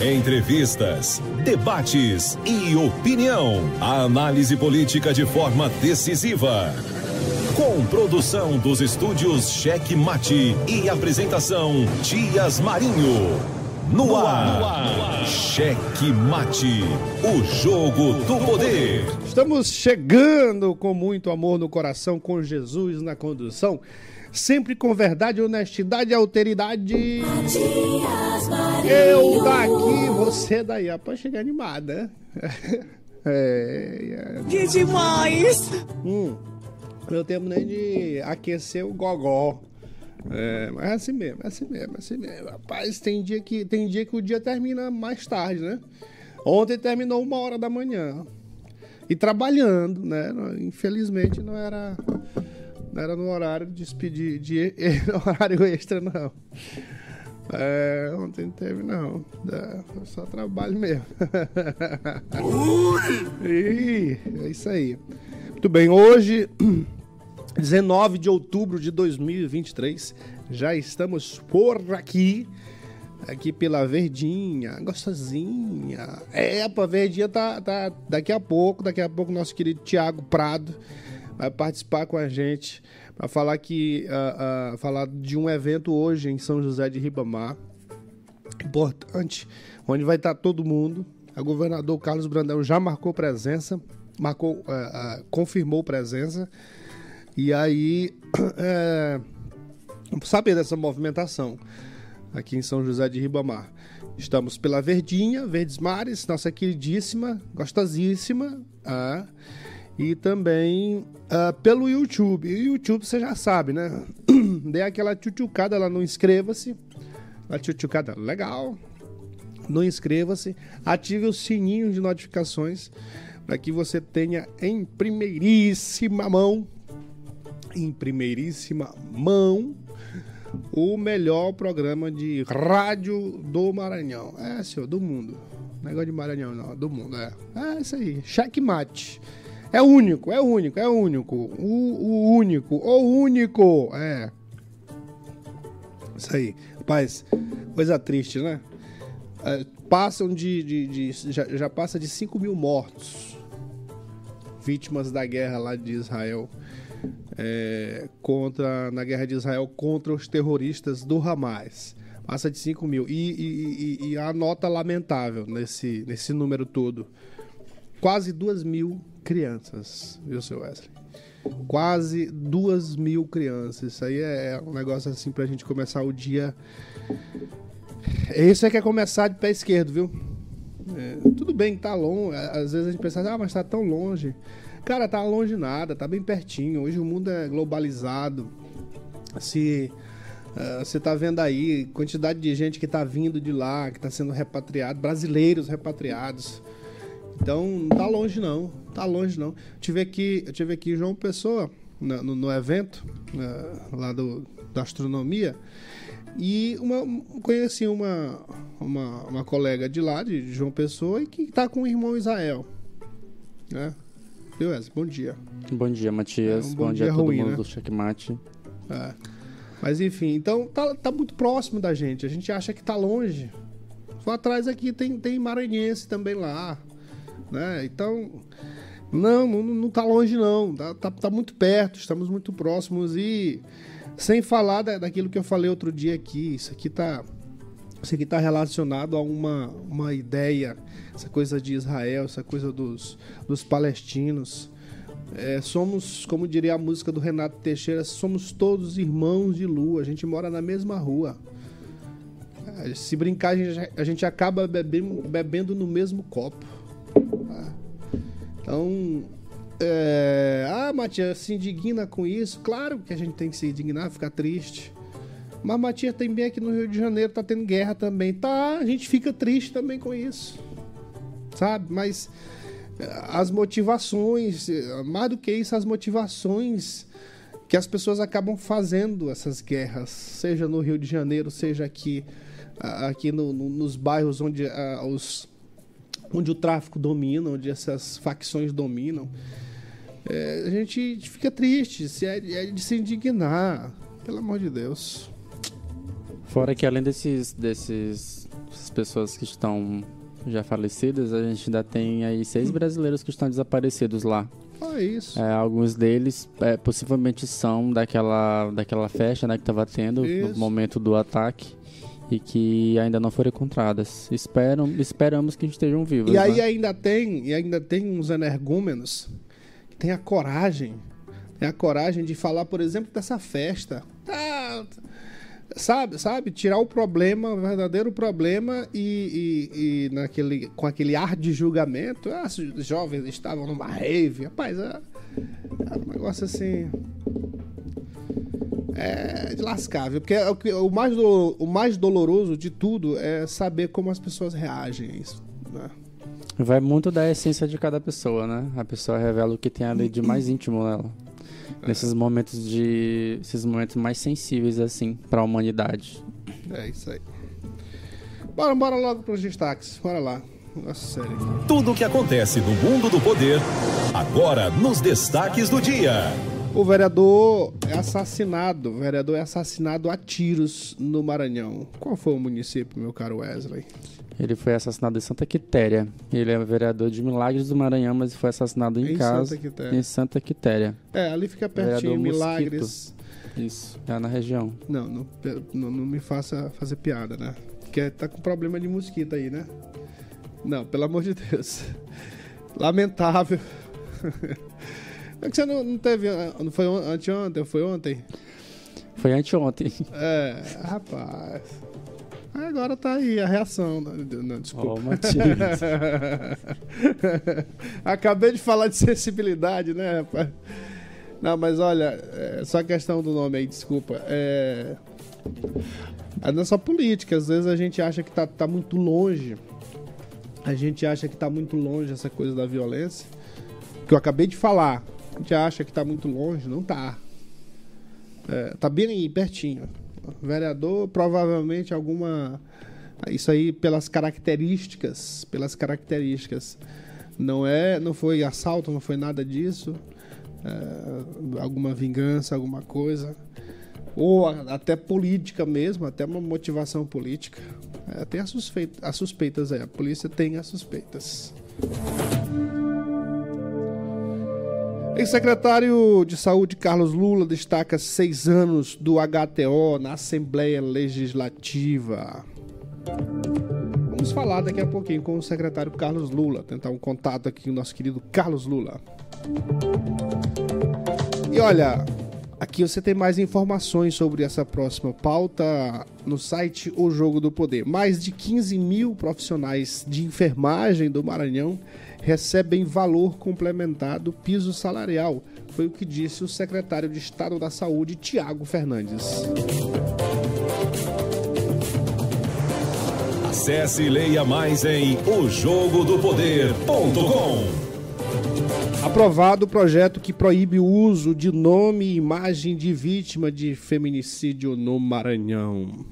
Entrevistas, debates e opinião. A análise política de forma decisiva. Com produção dos estúdios Cheque Mate e apresentação Dias Marinho. No ar, Cheque Mate, o jogo do poder. Estamos chegando com muito amor no coração, com Jesus na condução sempre com verdade, honestidade e alteridade. Eu daqui, você daí. Ah, pode chegar animada. É, é. Que demais! Hum, não tempo nem de aquecer o gogó. É, mas é assim mesmo, é assim mesmo, é assim mesmo. Rapaz, tem dia, que, tem dia que o dia termina mais tarde, né? Ontem terminou uma hora da manhã. E trabalhando, né? Infelizmente não era não era no horário de despedir, de, de, horário extra, não. É, ontem não teve, não. É, só trabalho mesmo. e, é isso aí. Muito bem, hoje, 19 de outubro de 2023, já estamos por aqui. Aqui pela Verdinha, gostosinha. É, a Verdinha tá, tá daqui a pouco, daqui a pouco nosso querido Tiago Prado vai participar com a gente para falar que uh, uh, falar de um evento hoje em São José de Ribamar importante, onde vai estar todo mundo. O governador Carlos Brandão já marcou presença, marcou, uh, confirmou presença. E aí, é, saber dessa movimentação aqui em São José de Ribamar. Estamos pela Verdinha, Verdes Mares, nossa queridíssima, gostosíssima. Ah, e também uh, pelo YouTube. E o YouTube você já sabe, né? Dê aquela tchutchucada lá no inscreva-se. A tchutchucada legal. No inscreva-se. Ative o sininho de notificações para que você tenha em primeiríssima mão em primeiríssima mão o melhor programa de rádio do Maranhão. É, senhor, do mundo. Negócio de Maranhão, não, do mundo, é. É isso aí. Checkmate. É único, é único, é único. O, o único, o único. É. Isso aí. Rapaz, coisa triste, né? É, passam de. de, de já, já, passa de 5 mil mortos. Vítimas da guerra lá de Israel. É, contra, na guerra de Israel contra os terroristas do Hamas. Passa de 5 mil. E, e, e, e a nota lamentável nesse, nesse número todo. Quase 2 mil crianças, viu, seu Wesley? Quase duas mil crianças. Isso aí é um negócio assim pra gente começar o dia. Esse é que é começar de pé esquerdo, viu? É, tudo bem que tá longe. Às vezes a gente pensa, ah, mas tá tão longe. Cara, tá longe nada, tá bem pertinho. Hoje o mundo é globalizado. Se uh, você tá vendo aí quantidade de gente que tá vindo de lá, que tá sendo repatriado, brasileiros repatriados. Então, não tá longe não, tá longe não. Eu tive aqui, eu tive aqui João Pessoa no, no, no evento uh, lá do, da astronomia e uma, conheci uma, uma, uma colega de lá, de João Pessoa, e que está com o irmão Israel. Né? Bom dia. Bom dia, Matias. É um bom, bom, dia, dia a todo ruim, mundo né? do Checkmate. É. Mas enfim, então tá, tá muito próximo da gente. A gente acha que tá longe. Só atrás aqui tem, tem maranhense também lá né? Então, não, não, não tá longe não, tá, tá, tá, muito perto, estamos muito próximos e sem falar da, daquilo que eu falei outro dia aqui, isso aqui tá isso aqui está relacionado a uma, uma ideia, essa coisa de Israel, essa coisa dos, dos palestinos. É, somos, como diria a música do Renato Teixeira, somos todos irmãos de lua, a gente mora na mesma rua. Se brincar, a gente, acaba bebendo no mesmo copo. Então, é... ah, Matias, se indigna com isso? Claro que a gente tem que se indignar, ficar triste. Mas Matias também aqui no Rio de Janeiro tá tendo guerra também. Tá, a gente fica triste também com isso. Sabe? Mas as motivações, mais do que isso, as motivações que as pessoas acabam fazendo essas guerras, seja no Rio de Janeiro, seja aqui, aqui no, no, nos bairros onde, uh, os, onde o tráfico domina, onde essas facções dominam. É, a gente fica triste, se é, é de se indignar, pelo amor de Deus. Fora que além desses, desses pessoas que estão já falecidas, a gente ainda tem aí seis brasileiros que estão desaparecidos lá. Ah, isso. É, alguns deles é, possivelmente são daquela, daquela festa né, que estava tendo isso. no momento do ataque e que ainda não foram encontradas. Esperam, esperamos que estejam vivos. E aí né? ainda tem, e ainda tem uns energúmenos que têm a coragem, tem a coragem de falar, por exemplo, dessa festa. Ah, sabe, sabe, tirar o problema, o verdadeiro problema e, e, e, naquele, com aquele ar de julgamento. Ah, os jovens estavam numa rave. Rapaz, é, é um negócio assim. É de lascar, viu? Porque é o, mais do, o mais doloroso de tudo é saber como as pessoas reagem a isso. Né? Vai muito da essência de cada pessoa, né? A pessoa revela o que tem ali de mais íntimo nela nesses momentos de esses momentos mais sensíveis assim para a humanidade. É isso aí. Bora, bora logo para os destaques. Bora lá. Nossa série. Tudo o que acontece no mundo do poder, agora nos destaques do dia. O vereador é assassinado. O vereador é assassinado a tiros no Maranhão. Qual foi o município, meu caro Wesley? Ele foi assassinado em Santa Quitéria. Ele é vereador de Milagres do Maranhão, mas foi assassinado em, em casa Santa Quitéria. em Santa Quitéria. É, ali fica pertinho, Milagres. Isso, é na região. Não, não, não, não me faça fazer piada, né? Porque tá com problema de mosquito aí, né? Não, pelo amor de Deus. Lamentável. É que você não, não teve. Não foi anteontem? Foi ontem? Foi anteontem. É, rapaz. Agora tá aí a reação. Não, não desculpa. Oh, Acabei de falar de sensibilidade, né, rapaz? Não, mas olha, é só a questão do nome aí, desculpa. É. A nossa política, às vezes a gente acha que tá, tá muito longe. A gente acha que tá muito longe essa coisa da violência. Que eu acabei de falar. A gente acha que tá muito longe, não tá. É, tá bem aí, pertinho vereador, provavelmente alguma. Isso aí pelas características, pelas características. Não é, não foi assalto, não foi nada disso. É, alguma vingança, alguma coisa. Ou até política mesmo, até uma motivação política. É, tem as, as suspeitas aí, a polícia tem as suspeitas. Ex-secretário de Saúde Carlos Lula destaca seis anos do HTO na Assembleia Legislativa. Vamos falar daqui a pouquinho com o secretário Carlos Lula, tentar um contato aqui com o nosso querido Carlos Lula. E olha, aqui você tem mais informações sobre essa próxima pauta no site O Jogo do Poder. Mais de 15 mil profissionais de enfermagem do Maranhão recebem valor complementar do piso salarial, foi o que disse o secretário de Estado da Saúde, Tiago Fernandes. Acesse e leia mais em ojogodopoder.com. Aprovado o projeto que proíbe o uso de nome e imagem de vítima de feminicídio no Maranhão.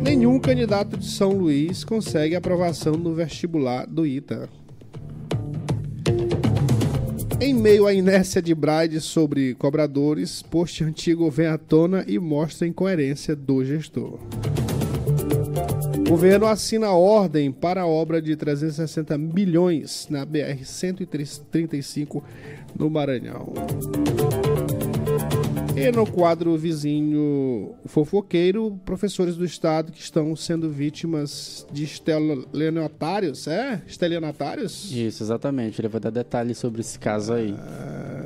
Nenhum candidato de São Luís consegue aprovação no vestibular do ITA. Em meio à inércia de Bride sobre cobradores, post antigo vem à tona e mostra a incoerência do gestor. O governo assina ordem para a obra de 360 milhões na BR-135 no Maranhão. E no quadro vizinho fofoqueiro, professores do estado que estão sendo vítimas de estelionatários, é? Estelionatários? Isso, exatamente. Ele vai dar detalhes sobre esse caso aí. Ah,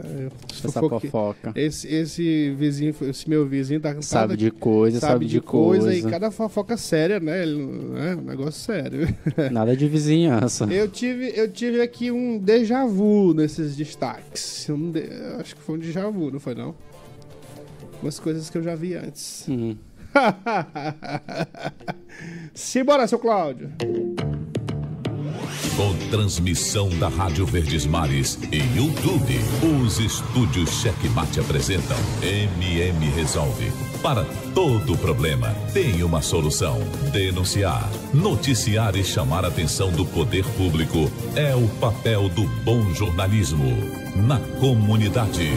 essa fofoque... fofoca. Esse, esse vizinho, esse meu vizinho tá Sabe cada... de coisa, sabe, sabe de, de coisa. coisa. E cada fofoca séria, né? É um negócio sério. Nada de vizinhança. Eu tive, eu tive aqui um déjà vu nesses destaques. Um de... Acho que foi um déjà vu, não foi não? umas coisas que eu já vi antes. Uhum. Simbora, seu Cláudio. Com transmissão da Rádio Verdes Mares e YouTube. Os estúdios Checkmate apresentam MM Resolve. Para todo problema, tem uma solução. Denunciar, noticiar e chamar a atenção do poder público é o papel do bom jornalismo. Na comunidade,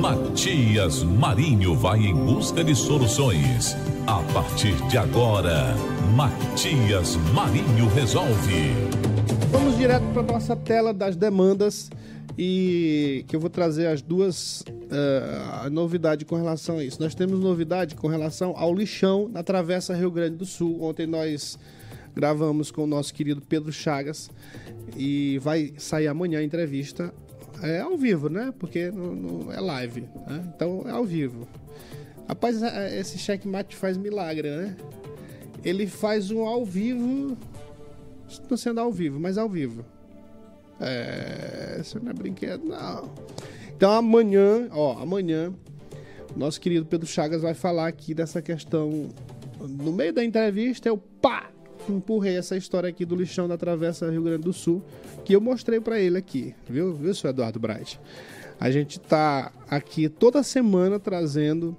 Matias Marinho vai em busca de soluções. A partir de agora, Matias Marinho resolve. Vamos direto para nossa tela das demandas e que eu vou trazer as duas uh, novidades com relação a isso. Nós temos novidade com relação ao lixão na Travessa Rio Grande do Sul. Ontem nós gravamos com o nosso querido Pedro Chagas e vai sair amanhã a entrevista. É ao vivo, né? Porque não, não é live. Né? Então é ao vivo. Rapaz, é, esse checkmate faz milagre, né? Ele faz um ao vivo. Estou sendo ao vivo, mas ao vivo. É. Isso não é brinquedo, não. Então amanhã, ó, amanhã, nosso querido Pedro Chagas vai falar aqui dessa questão. No meio da entrevista, eu pá! Empurrei essa história aqui do lixão da Travessa Rio Grande do Sul, que eu mostrei para ele aqui, viu, viu, seu Eduardo Bright? A gente tá aqui toda semana trazendo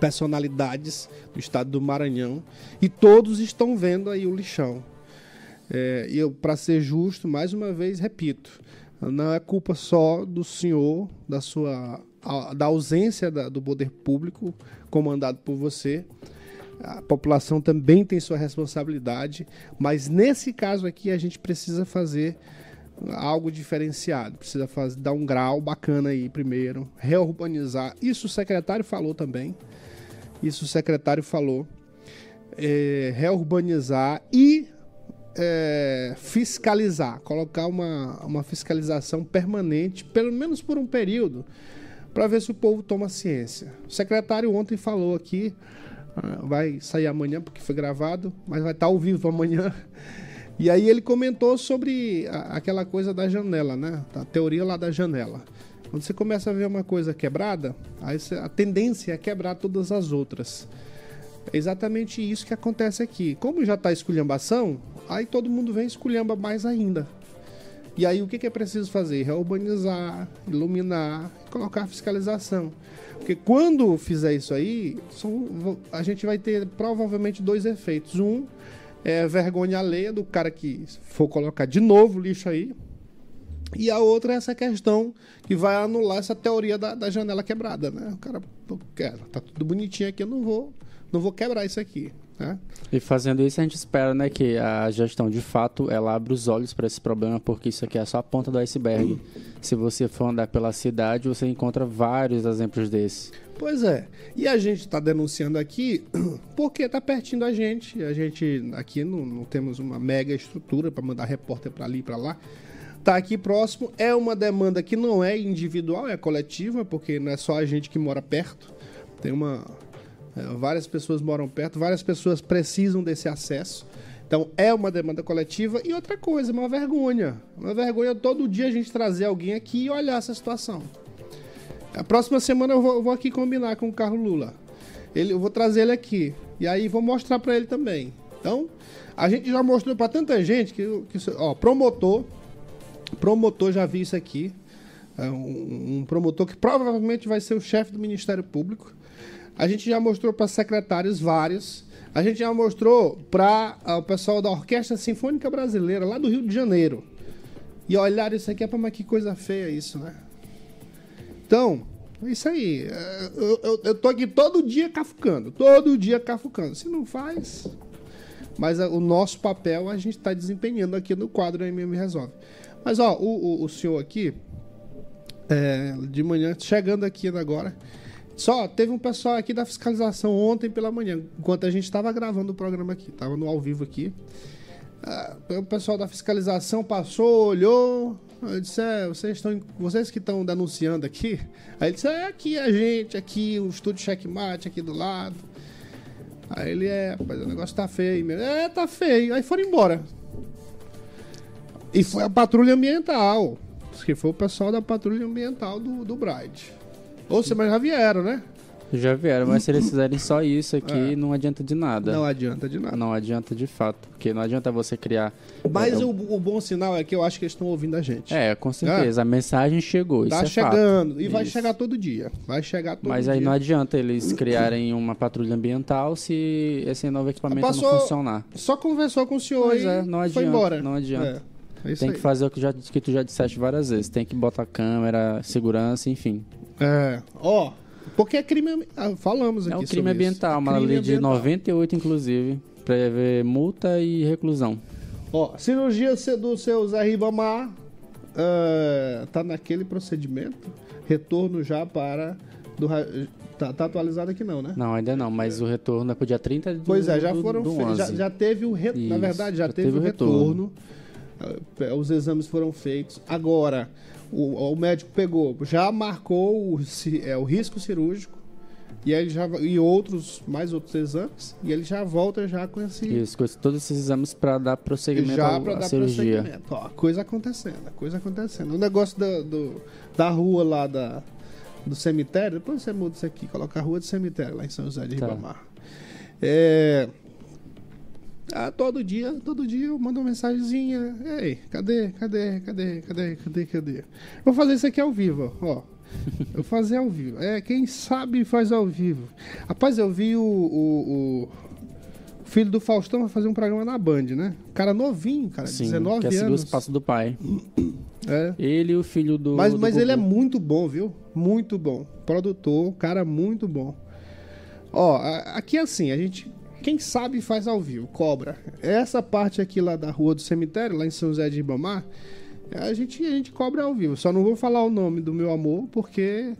personalidades do estado do Maranhão e todos estão vendo aí o lixão. É, eu, para ser justo, mais uma vez repito, não é culpa só do senhor, da sua da ausência da, do poder público comandado por você. A população também tem sua responsabilidade, mas nesse caso aqui a gente precisa fazer algo diferenciado, precisa fazer, dar um grau bacana aí primeiro, reurbanizar. Isso o secretário falou também. Isso o secretário falou. É, reurbanizar e é, fiscalizar, colocar uma, uma fiscalização permanente, pelo menos por um período, para ver se o povo toma ciência. O secretário ontem falou aqui, ah, vai sair amanhã porque foi gravado, mas vai estar ao vivo amanhã. E aí ele comentou sobre a, aquela coisa da janela, né? A teoria lá da janela. Quando você começa a ver uma coisa quebrada, aí a tendência é quebrar todas as outras. É exatamente isso que acontece aqui. Como já está esculhambação, aí todo mundo vem esculhamba mais ainda. E aí o que, que é preciso fazer? Reurbanizar, iluminar, colocar fiscalização. Porque quando fizer isso aí, a gente vai ter provavelmente dois efeitos. Um é vergonha alheia do cara que for colocar de novo lixo aí. E a outra é essa questão que vai anular essa teoria da, da janela quebrada, né? O cara, pô, tá tudo bonitinho aqui, eu não vou não vou quebrar isso aqui. Né? E fazendo isso, a gente espera né, que a gestão, de fato, ela abra os olhos para esse problema, porque isso aqui é só a ponta do iceberg. Se você for andar pela cidade, você encontra vários exemplos desses. Pois é. E a gente está denunciando aqui porque está pertinho da gente. A gente aqui não, não temos uma mega estrutura para mandar repórter para ali e para lá. Está aqui próximo. É uma demanda que não é individual, é coletiva, porque não é só a gente que mora perto. Tem uma, várias pessoas moram perto, várias pessoas precisam desse acesso. Então é uma demanda coletiva. E outra coisa, uma vergonha. Uma vergonha todo dia a gente trazer alguém aqui e olhar essa situação. A próxima semana eu vou, eu vou aqui combinar com o Carlos Lula. Ele, eu vou trazer ele aqui. E aí vou mostrar para ele também. Então, a gente já mostrou para tanta gente que, que ó, promotor, promotor já vi isso aqui. É um, um promotor que provavelmente vai ser o chefe do Ministério Público. A gente já mostrou para secretários vários. A gente já mostrou para uh, o pessoal da Orquestra Sinfônica Brasileira, lá do Rio de Janeiro. E olharam isso aqui, é para mas que coisa feia isso, né? Então, é isso aí. É, eu, eu, eu tô aqui todo dia cafucando. Todo dia cafucando. Se não faz. Mas uh, o nosso papel a gente está desempenhando aqui no quadro MM Resolve. Mas, ó, o, o, o senhor aqui, é, de manhã, chegando aqui agora. Só, teve um pessoal aqui da fiscalização ontem pela manhã, enquanto a gente estava gravando o programa aqui, estava no ao vivo aqui. Ah, o pessoal da fiscalização passou, olhou, eu disse, é, vocês, estão, vocês que estão denunciando aqui? Aí ele disse, é aqui a gente, aqui, o estúdio checkmate aqui do lado. Aí ele, é, rapaz, o negócio tá feio mesmo. É, tá feio. Aí foram embora. E foi a patrulha ambiental. Que foi o pessoal da patrulha ambiental do, do Bright. Ou seja, mas já vieram, né? Já vieram, mas se eles fizerem só isso aqui, é. não adianta de nada. Não adianta de nada. Não adianta de fato, porque não adianta você criar. Mas é, o, o, bom sinal é que eu acho que eles estão ouvindo a gente. É, com certeza. É. A mensagem chegou. Tá é chegando. Fato. E vai chegar todo dia. Vai chegar todo Mas dia. aí não adianta eles criarem uma patrulha ambiental se esse novo equipamento Passou, não funcionar. Só conversou com o senhor pois e é, não adianta, foi embora. Não adianta. É tem que fazer o que, já, que tu já disseste várias vezes. Tem que botar câmera, segurança, enfim. É. Ó, porque é crime. Ah, falamos aqui. É um crime ambiental, uma lei de 98, inclusive. Prevê multa e reclusão. Ó, cirurgia do seu Zé Ribamar uh, tá naquele procedimento. Retorno já para. Do, tá, tá, atualizado aqui não, né? Não, ainda não, mas é. o retorno é pro dia 30 de Pois é, já foram feitos. Já, já, teve o retorno. Na verdade, já, já teve, teve, o retorno. retorno. Uh, os exames foram feitos. Agora o, o médico pegou, já marcou o, é, o risco cirúrgico e aí já e outros mais outros exames e ele já volta já com esse isso com todos esses exames para dar prosseguimento já para dar cirurgia. prosseguimento Ó, coisa acontecendo coisa acontecendo o negócio da, do, da rua lá da do cemitério depois você muda isso aqui coloca a rua do cemitério lá em São José de tá. Ribamar é ah, todo dia, todo dia eu mando uma mensagenzinha. Ei, cadê, cadê, cadê, cadê, cadê, cadê? Vou fazer isso aqui ao vivo, ó. Eu vou fazer ao vivo. É, quem sabe faz ao vivo. Rapaz, eu vi o, o, o filho do Faustão vai fazer um programa na Band, né? Cara novinho, cara, Sim, 19 quer anos. seguir os passos do pai. É. Ele e o filho do. Mas, do mas ele é muito bom, viu? Muito bom. Produtor, cara muito bom. Ó, aqui é assim, a gente quem sabe faz ao vivo, cobra. Essa parte aqui lá da rua do cemitério, lá em São José de Ribamar, a gente, a gente cobra ao vivo. Só não vou falar o nome do meu amor, porque.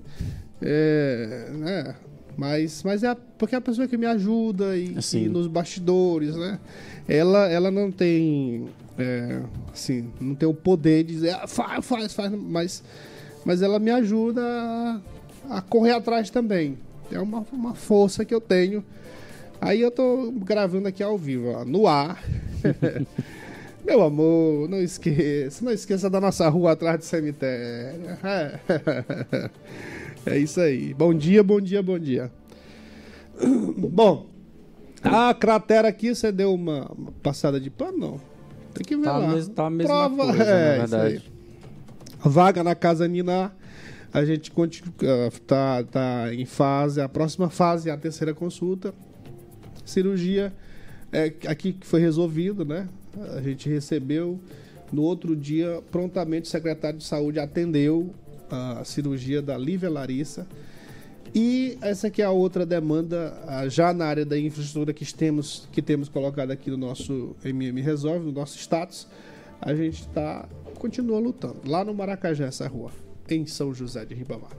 É, né, mas, mas é porque é a pessoa que me ajuda e, assim. e nos bastidores, né? Ela, ela não tem. É, assim, não tem o poder de dizer, ah, faz, faz, faz, mas, mas ela me ajuda a, a correr atrás também. É uma, uma força que eu tenho Aí eu tô gravando aqui ao vivo, ó, no ar. Meu amor, não esqueça, não esqueça da nossa rua atrás do cemitério. É isso aí. Bom dia, bom dia, bom dia. Bom, a cratera aqui, você deu uma, passada de pano? Não. Tem que ver tá lá. Mes, tá a mesma Prova, coisa, é, na verdade. Vaga na Casa Nina. A gente continua, tá, tá em fase, a próxima fase é a terceira consulta cirurgia é, aqui que foi resolvido, né? A gente recebeu. No outro dia, prontamente, o secretário de saúde atendeu a cirurgia da Lívia Larissa. E essa aqui é a outra demanda, já na área da infraestrutura que temos, que temos colocado aqui no nosso MM Resolve, no nosso status. A gente está continua lutando. Lá no Maracajá, essa rua, em São José de Ribamar.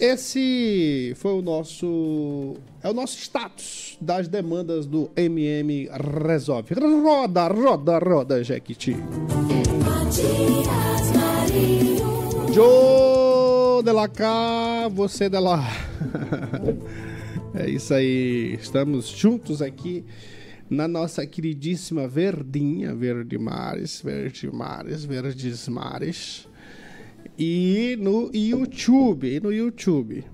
Esse foi o nosso. É o nosso status das demandas do MM Resolve. Roda, roda, roda, Jequiti. Joe de la cá, você de lá. é isso aí. Estamos juntos aqui na nossa queridíssima Verdinha, Verde Mares, Verde Mares, Verdes Mares. E no YouTube, e no YouTube.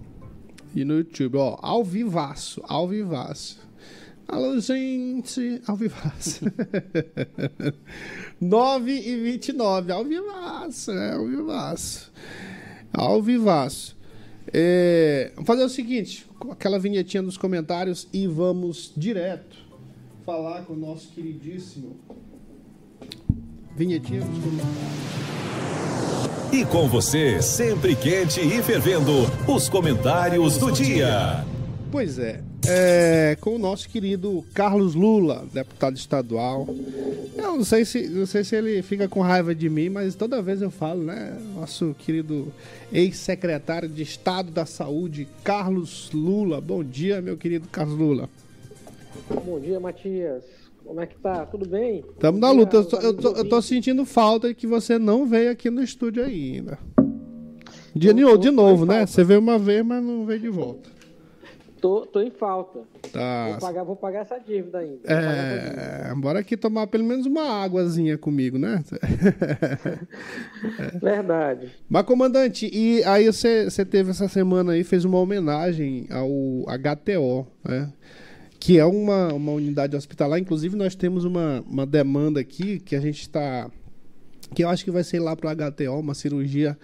E no YouTube, ó, ao vivaço, ao vivaço. Alô, gente, ao vivaço. 9 e 29, ao vivaço, é, ao vivaço. Ao vivaço. É, vamos fazer o seguinte, aquela vinhetinha dos comentários e vamos direto falar com o nosso queridíssimo vinhetinha dos comentários. E com você, sempre quente e fervendo, os comentários do dia. Pois é, é, com o nosso querido Carlos Lula, deputado estadual. Eu não sei se não sei se ele fica com raiva de mim, mas toda vez eu falo, né? Nosso querido ex-secretário de Estado da Saúde, Carlos Lula. Bom dia, meu querido Carlos Lula. Bom dia, Matias. Como é que tá? Tudo bem? Estamos na luta. Eu tô, eu, tô, eu tô, sentindo falta que você não veio aqui no estúdio ainda. De, de novo, né? Você veio uma vez, mas não veio de volta. Tô, tô em falta. Tá. Vou pagar, vou pagar essa dívida ainda. É, bora aqui tomar pelo menos uma águazinha comigo, né? Verdade. Mas, comandante, e aí você, você teve essa semana aí, fez uma homenagem ao HTO, né? Que é uma, uma unidade hospitalar. Inclusive, nós temos uma, uma demanda aqui que a gente está. Que eu acho que vai ser lá para o HTO, uma cirurgia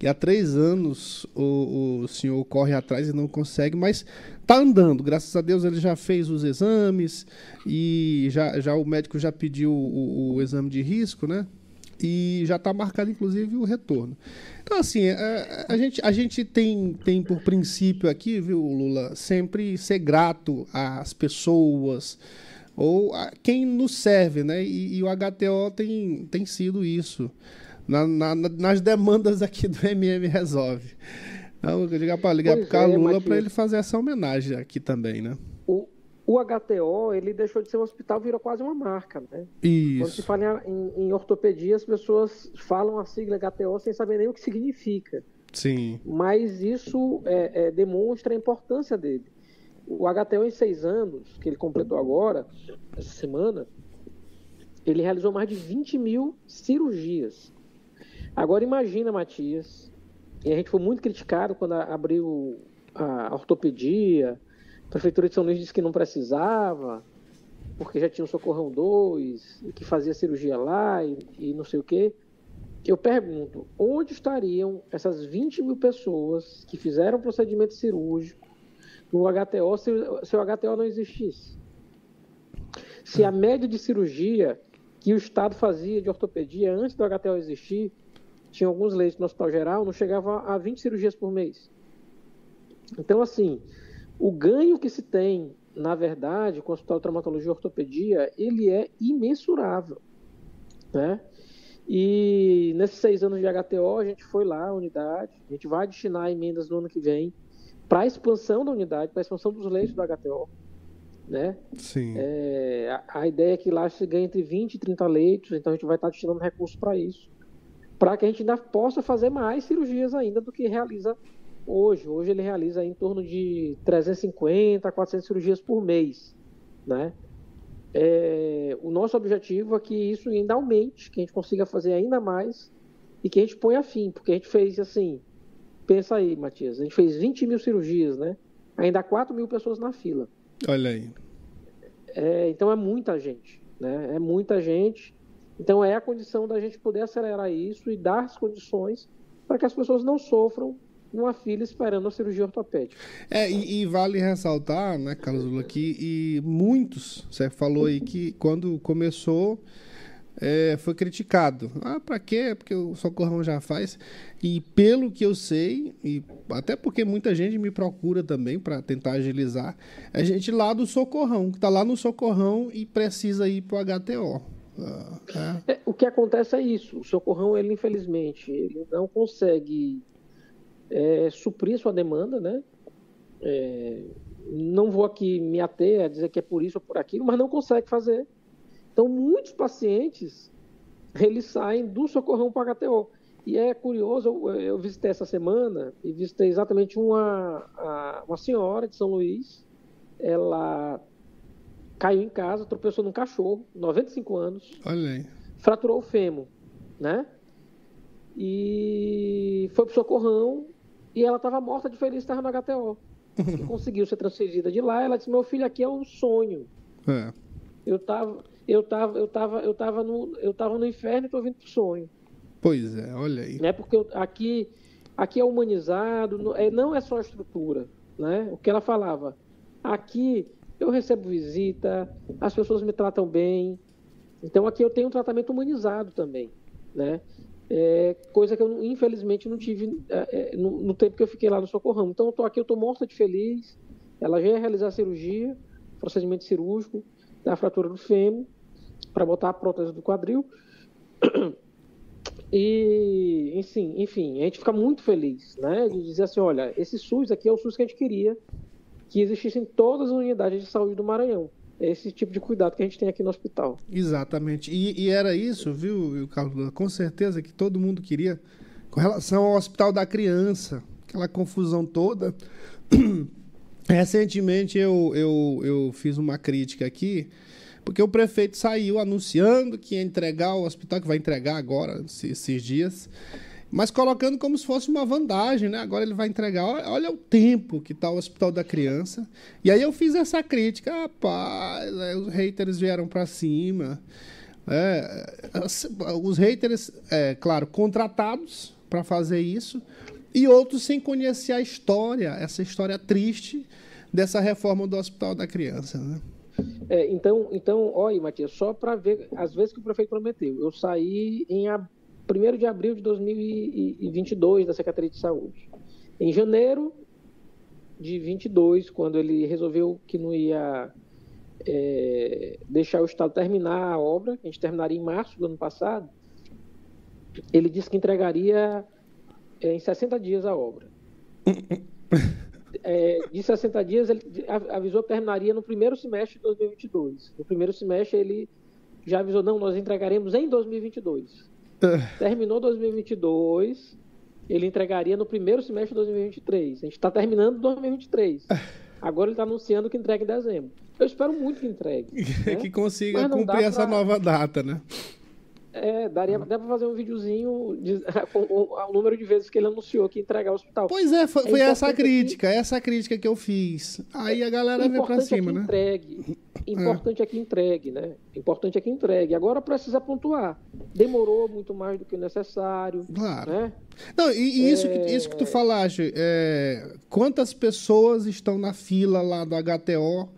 que há três anos o, o senhor corre atrás e não consegue, mas está andando. Graças a Deus ele já fez os exames e já, já o médico já pediu o, o exame de risco, né? E já está marcado, inclusive, o retorno. Então, assim, a, é, a, gente, a gente tem, tem por princípio aqui, viu, Lula, sempre ser grato às pessoas ou a quem nos serve, né? E, e o HTO tem, tem sido isso na, na, nas demandas aqui do MM Resolve. Então, ligar para ligar para o Calula para ele fazer essa homenagem aqui também, né? O, o HTO, ele deixou de ser um hospital, virou quase uma marca, né? Isso. Quando se fala em, em ortopedia, as pessoas falam a sigla HTO sem saber nem o que significa. Sim. Mas isso é, é, demonstra a importância dele. O HTO, em seis anos, que ele completou agora, essa semana, ele realizou mais de 20 mil cirurgias. Agora imagina, Matias, e a gente foi muito criticado quando abriu a ortopedia, Prefeitura de São Luís disse que não precisava, porque já tinha o Socorrão 2, que fazia cirurgia lá e, e não sei o quê. Eu pergunto, onde estariam essas 20 mil pessoas que fizeram procedimento cirúrgico no HTO se, se o HTO não existisse? Se a média de cirurgia que o Estado fazia de ortopedia antes do HTO existir tinha alguns leitos no Hospital Geral, não chegava a 20 cirurgias por mês. Então, assim, o ganho que se tem, na verdade, com o Hospital de Traumatologia e Ortopedia, ele é imensurável, né? E nesses seis anos de HTO, a gente foi lá, a unidade, a gente vai destinar emendas no ano que vem para a expansão da unidade, para a expansão dos leitos do HTO, né? Sim. É, a, a, ideia é que lá se ganhe entre 20 e 30 leitos, então a gente vai estar destinando recursos para isso para que a gente ainda possa fazer mais cirurgias ainda do que realiza hoje. Hoje ele realiza em torno de 350 a 400 cirurgias por mês, né? É, o nosso objetivo é que isso ainda aumente, que a gente consiga fazer ainda mais e que a gente ponha fim, porque a gente fez assim, pensa aí, Matias, a gente fez 20 mil cirurgias, né? Ainda há 4 mil pessoas na fila. Olha aí. É, então é muita gente, né? É muita gente então é a condição da gente poder acelerar isso e dar as condições para que as pessoas não sofram numa fila esperando a cirurgia ortopédica. É, e, e vale ressaltar, né, Carlos Lula, que e muitos, você falou aí que quando começou é, foi criticado. Ah, para quê? Porque o Socorrão já faz. E pelo que eu sei, e até porque muita gente me procura também para tentar agilizar, é gente lá do Socorrão, que está lá no Socorrão e precisa ir para o HTO. É, o que acontece é isso. O socorrão, ele infelizmente, ele não consegue é, suprir sua demanda, né? É, não vou aqui me ater a dizer que é por isso ou por aquilo, mas não consegue fazer. Então, muitos pacientes eles saem do socorrão para HTO. E é curioso, eu, eu, visitei essa semana e visitei exatamente uma, uma senhora de São Luís. Ela caiu em casa, tropeçou num cachorro, 95 anos. Olha aí. Fraturou o fêmur, né? E foi pro socorrão e ela estava morta de feliz, estava no HTO. e conseguiu ser transferida de lá. Ela disse: Meu filho, aqui é um sonho. É. Eu tava, eu tava, eu tava, eu tava no, eu tava no inferno e tô vindo pro sonho. Pois é, olha aí. Né? Porque aqui, aqui é humanizado, não é, não é só a estrutura, né? O que ela falava. Aqui eu recebo visita, as pessoas me tratam bem. Então aqui eu tenho um tratamento humanizado também, né? É, coisa que eu infelizmente não tive é, é no, no, tempo que eu fiquei lá no Socorrão. Então eu estou aqui, eu tô morta de feliz. Ela já ia realizar a cirurgia, procedimento cirúrgico da fratura do fêmur para botar a prótese do quadril. E, enfim, enfim, a gente fica muito feliz, né? De dizer assim, olha, esse SUS aqui é o SUS que a gente queria, que existissem todas as unidades de saúde do Maranhão. Esse tipo de cuidado que a gente tem aqui no hospital. Exatamente. E, e era isso, viu, Carlos? Com certeza que todo mundo queria, com relação ao Hospital da Criança, aquela confusão toda. Recentemente eu, eu, eu fiz uma crítica aqui, porque o prefeito saiu anunciando que ia entregar o hospital, que vai entregar agora, esses dias, mas colocando como se fosse uma vantagem, né? Agora ele vai entregar. Olha, olha o tempo que está o Hospital da Criança. E aí eu fiz essa crítica, rapaz, os haters vieram para cima. É, os haters, é, claro, contratados para fazer isso, e outros sem conhecer a história, essa história triste dessa reforma do Hospital da Criança. Né? É, então, então, olha, Matias, só para ver as vezes que o prefeito prometeu. Eu saí em 1 de abril de 2022 da Secretaria de Saúde. Em janeiro de 22, quando ele resolveu que não ia é, deixar o Estado terminar a obra, que a gente terminaria em março do ano passado, ele disse que entregaria é, em 60 dias a obra. É, de 60 dias, ele avisou que terminaria no primeiro semestre de 2022. No primeiro semestre, ele já avisou: não, nós entregaremos em 2022. Terminou 2022, ele entregaria no primeiro semestre de 2023. A gente está terminando 2023. Agora ele está anunciando que entrega em dezembro. Eu espero muito que entregue. Né? que consiga cumprir essa nova data, né? É, daria, dá pra fazer um videozinho de, com o, número de vezes que ele anunciou que ia entregar o hospital. Pois é, foi, é foi essa a crítica, que, essa crítica que eu fiz. Aí a galera veio pra cima, é que né? Entregue. Importante é. é que entregue, né? Importante é que entregue. Agora precisa pontuar. Demorou muito mais do que necessário. Claro. Né? Não, e, e isso, é... que, isso que tu falaste, é, quantas pessoas estão na fila lá do HTO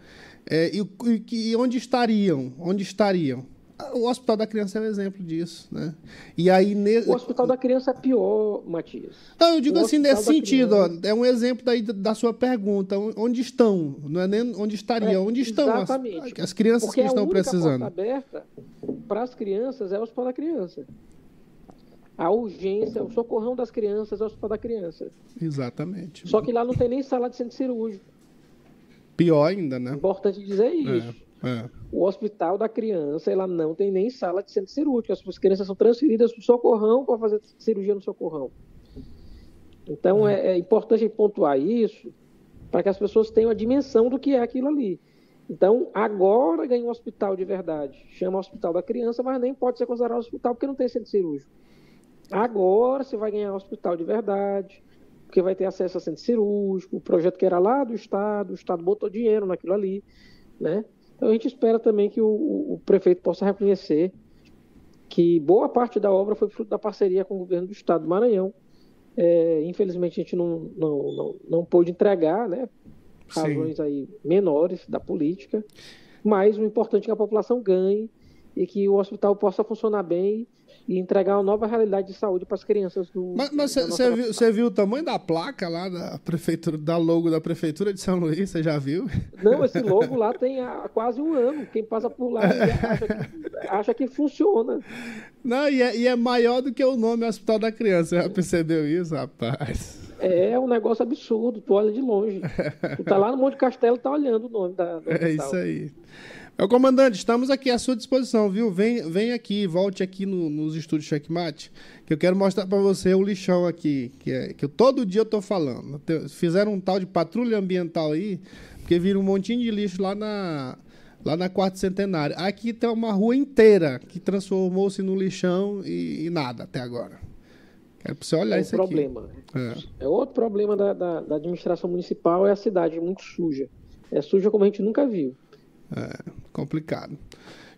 é, e, e, e onde estariam? Onde estariam? O Hospital da Criança é um exemplo disso, né? E aí... Ne... O Hospital da Criança é pior, Matias. Não, eu digo o assim, nesse sentido, ó, é um exemplo daí da sua pergunta, onde estão, não é nem onde estariam, é, onde estão as, as, crianças Porque que estão precisando. a aberta para as crianças é o Hospital da Criança. A urgência, o socorrão das crianças é o Hospital da Criança. Exatamente. Só que lá não tem nem sala de centro cirúrgico. Pior ainda, né? Importante dizer isso. É, O hospital da criança, ela não tem nem sala de centro cirúrgico. As crianças são transferidas para o socorrão para fazer cirurgia no socorrão. Então é, é importante pontuar isso para que as pessoas tenham a dimensão do que é aquilo ali. Então, agora ganha um hospital de verdade. Chama Hospital da Criança, mas nem pode ser considerado hospital porque não tem centro cirúrgico. Agora você vai ganhar um hospital de verdade, porque vai ter acesso a centro cirúrgico, o projeto que era lá do Estado, o Estado botou dinheiro naquilo ali, né? Então a gente espera também que o, o prefeito possa reconhecer que boa parte da obra foi fruto da parceria com o governo do Estado do Maranhão. É, infelizmente a gente não, não, não, não pôde entregar, né? Razões Sim. aí menores da política, mas o importante é que a população ganhe e que o hospital possa funcionar bem e entregar uma nova realidade de saúde para as crianças do. Mas você viu, viu, o tamanho da placa lá da prefeitura, da logo da prefeitura de São Luís? Você já viu? Não, esse logo lá tem há quase um ano. Quem passa por lá acha que, acha que funciona. Não, e é, e é, maior do que o nome Hospital da Criança. Você já percebeu isso, rapaz? É um negócio absurdo. Tu olha de longe. Tu tá lá no Monte Castelo, tá olhando o nome da. Do é isso aí. Meu comandante, estamos aqui à sua disposição, viu? Vem, vem aqui, volte aqui no, nos estúdios Checkmate, que eu quero mostrar para você o lixão aqui, que, é, que eu, todo dia eu tô falando. Fizeram um tal de patrulha ambiental aí, porque viram um montinho de lixo lá na, lá na Quarto Centenário. Aqui tem uma rua inteira que transformou-se no lixão e, e, nada até agora. Quero pra você olhar é isso problema. aqui. É. é outro problema da, da, da administração municipal, é a cidade muito suja. É suja como a gente nunca viu. É, complicado.